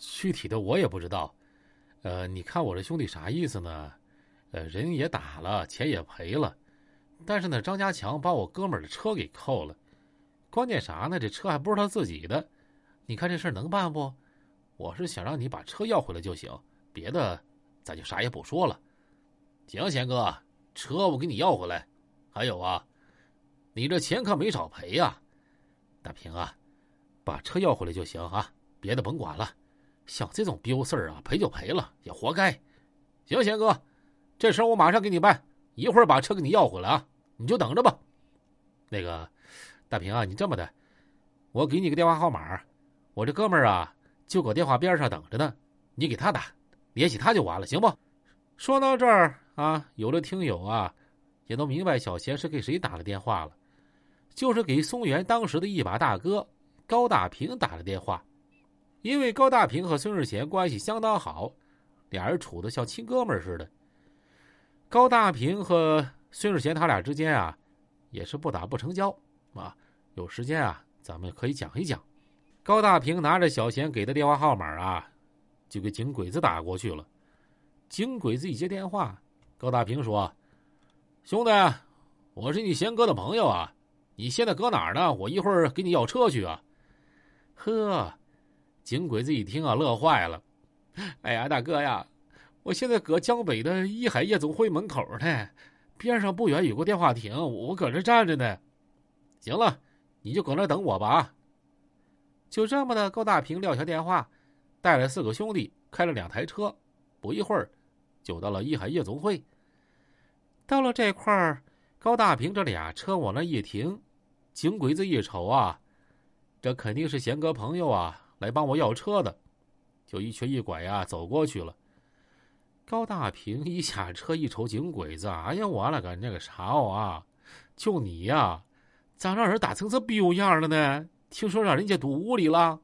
具体的我也不知道。呃，你看我这兄弟啥意思呢？呃，人也打了，钱也赔了，但是呢，张家强把我哥们儿的车给扣了。关键啥呢？这车还不是他自己的。你看这事儿能办不？我是想让你把车要回来就行，别的咱就啥也不说了。行，贤哥，车我给你要回来。还有啊，你这钱可没少赔呀。大平啊，把车要回来就行啊，别的甭管了。像这种丢事儿啊，赔就赔了，也活该。行，贤哥，这事儿我马上给你办，一会儿把车给你要回来啊，你就等着吧。那个，大平啊，你这么的，我给你个电话号码，我这哥们儿啊就搁电话边上等着呢，你给他打，联系他就完了，行不？说到这儿啊，有的听友啊也都明白小贤是给谁打了电话了，就是给松原当时的一把大哥高大平打了电话。因为高大平和孙世贤关系相当好，俩人处的像亲哥们似的。高大平和孙世贤他俩之间啊，也是不打不成交啊。有时间啊，咱们可以讲一讲。高大平拿着小贤给的电话号码啊，就给井鬼子打过去了。井鬼子一接电话，高大平说：“兄弟，我是你贤哥的朋友啊，你现在搁哪儿呢？我一会儿给你要车去啊。”呵。井鬼子一听啊，乐坏了。哎呀，大哥呀，我现在搁江北的一海夜总会门口呢，边上不远有个电话亭，我搁这站着呢。行了，你就搁那等我吧。就这么的，高大平撂下电话，带了四个兄弟，开了两台车，不一会儿就到了一海夜总会。到了这块儿，高大平这俩车往那一停，井鬼子一瞅啊，这肯定是贤哥朋友啊。来帮我要车的，就一瘸一拐呀走过去了。高大平一下车一瞅井鬼子，哎呀，我了个那个啥哦啊！就你呀，咋让人打成这逼样了呢？听说让人家堵屋里了。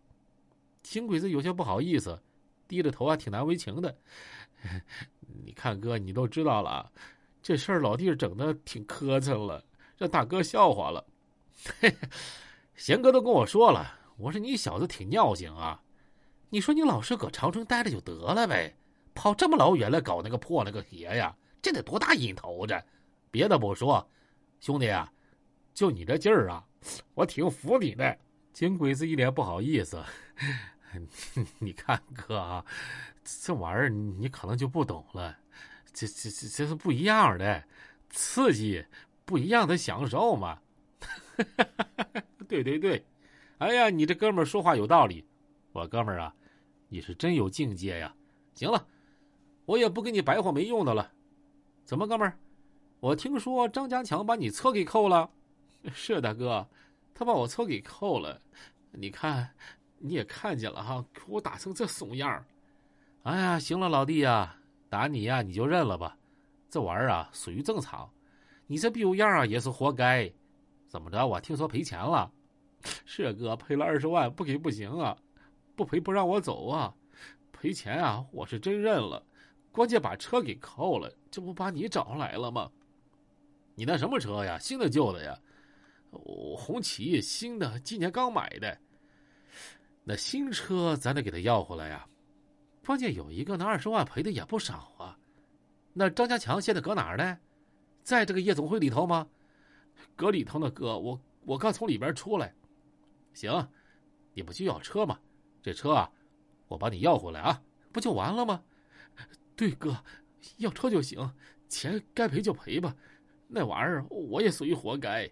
井鬼子有些不好意思，低着头啊，挺难为情的。你看哥，你都知道了，这事儿老弟整的挺磕碜了，让大哥笑话了。贤哥都跟我说了。我说你小子挺尿性啊！你说你老实搁长春待着就得了呗，跑这么老远来搞那个破那个鞋呀，这得多大瘾头子！别的不说，兄弟啊，就你这劲儿啊，我挺服你的。金鬼子一脸不好意思，你看哥啊，这玩意儿你可能就不懂了，这这这这是不一样的，刺激不一样的享受嘛。对 对对。哎呀，你这哥们儿说话有道理，我哥们儿啊，你是真有境界呀！行了，我也不跟你白话没用的了。怎么，哥们儿？我听说张家强把你车给扣了。是大哥，他把我车给扣了。你看，你也看见了哈，给我打成这怂样儿。哎呀，行了，老弟呀，打你呀，你就认了吧。这玩意儿啊，属于正常。你这逼样啊，也是活该。怎么着？我听说赔钱了。是啊哥赔了二十万，不给不行啊！不赔不让我走啊！赔钱啊！我是真认了，关键把车给扣了，这不把你找来了吗？你那什么车呀？新的旧的呀？红旗，新的，今年刚买的。那新车咱得给他要回来呀！关键有一个，那二十万赔的也不少啊。那张家强现在搁哪儿呢？在这个夜总会里头吗？搁里头呢，哥，我我刚从里边出来。行，你不就要车吗？这车啊，我把你要回来啊，不就完了吗？对，哥，要车就行，钱该赔就赔吧。那玩意儿我也属于活该。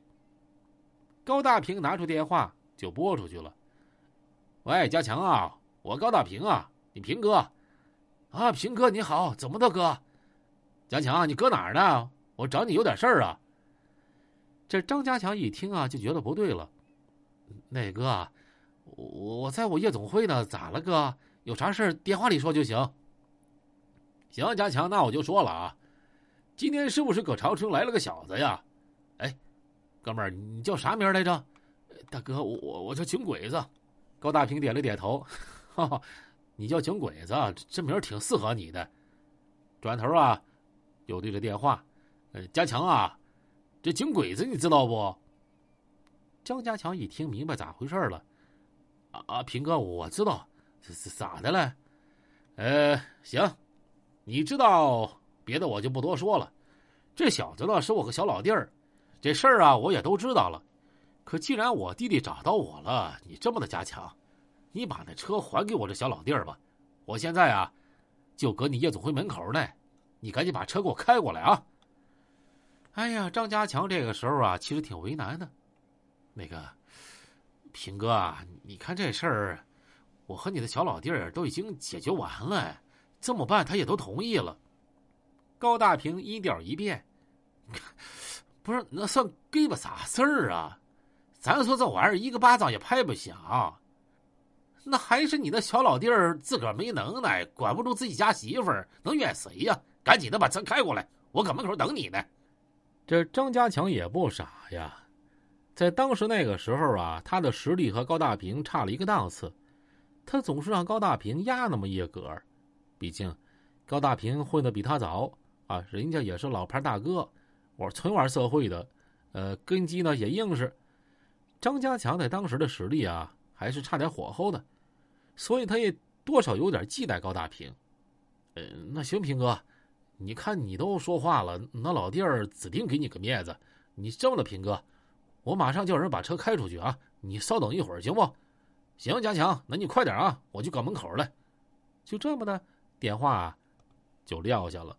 高大平拿出电话就拨出去了。喂，家强啊，我高大平啊，你平哥，啊，平哥你好，怎么的哥？家强，你搁哪儿呢？我找你有点事儿啊。这张家强一听啊，就觉得不对了。那哥，我我在我夜总会呢，咋了哥？有啥事电话里说就行。行，家强，那我就说了啊，今天是不是搁长春来了个小子呀？哎，哥们儿，你叫啥名来着？大哥，我我我叫井鬼子。高大平点了点头，哈哈，你叫井鬼子，这名挺适合你的。转头啊，又对着电话，呃，家强啊，这井鬼子你知道不？张家强一听明白咋回事了，啊啊，平哥，我知道，这是咋的了？呃，行，你知道别的我就不多说了。这小子呢是我个小老弟儿，这事儿啊我也都知道了。可既然我弟弟找到我了，你这么的加强，你把那车还给我这小老弟儿吧。我现在啊就搁你夜总会门口呢，你赶紧把车给我开过来啊！哎呀，张家强这个时候啊其实挺为难的。那个平哥啊，你看这事儿。我和你的小老弟儿都已经解决完了，这么办他也都同意了。高大平音调一变，不是那算给巴啥事儿啊？咱说这玩意儿一个巴掌也拍不响，那还是你的小老弟儿自个儿没能耐，管不住自己家媳妇儿，能怨谁呀？赶紧的把车开过来，我搁门口等你呢。这张家强也不傻呀，在当时那个时候啊，他的实力和高大平差了一个档次。他总是让高大平压那么一格毕竟高大平混的比他早啊，人家也是老牌大哥，我纯玩社会的，呃，根基呢也硬实。张家强在当时的实力啊，还是差点火候的，所以他也多少有点忌惮高大平。呃，那行，平哥，你看你都说话了，那老弟儿指定给你个面子。你这么的，平哥，我马上叫人把车开出去啊，你稍等一会儿，行不？行，加强，那你快点啊！我去搞门口了。就这么的，电话就撂下了。